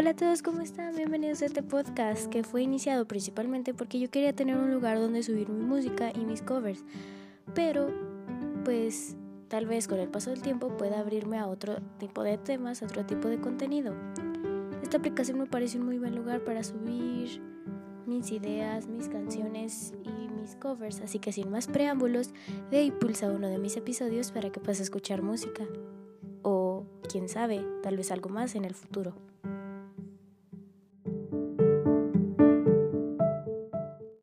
Hola a todos, ¿cómo están? Bienvenidos a este podcast que fue iniciado principalmente porque yo quería tener un lugar donde subir mi música y mis covers, pero pues tal vez con el paso del tiempo pueda abrirme a otro tipo de temas, a otro tipo de contenido. Esta aplicación me parece un muy buen lugar para subir mis ideas, mis canciones y mis covers, así que sin más preámbulos, de ahí pulsa uno de mis episodios para que puedas escuchar música. O quién sabe, tal vez algo más en el futuro.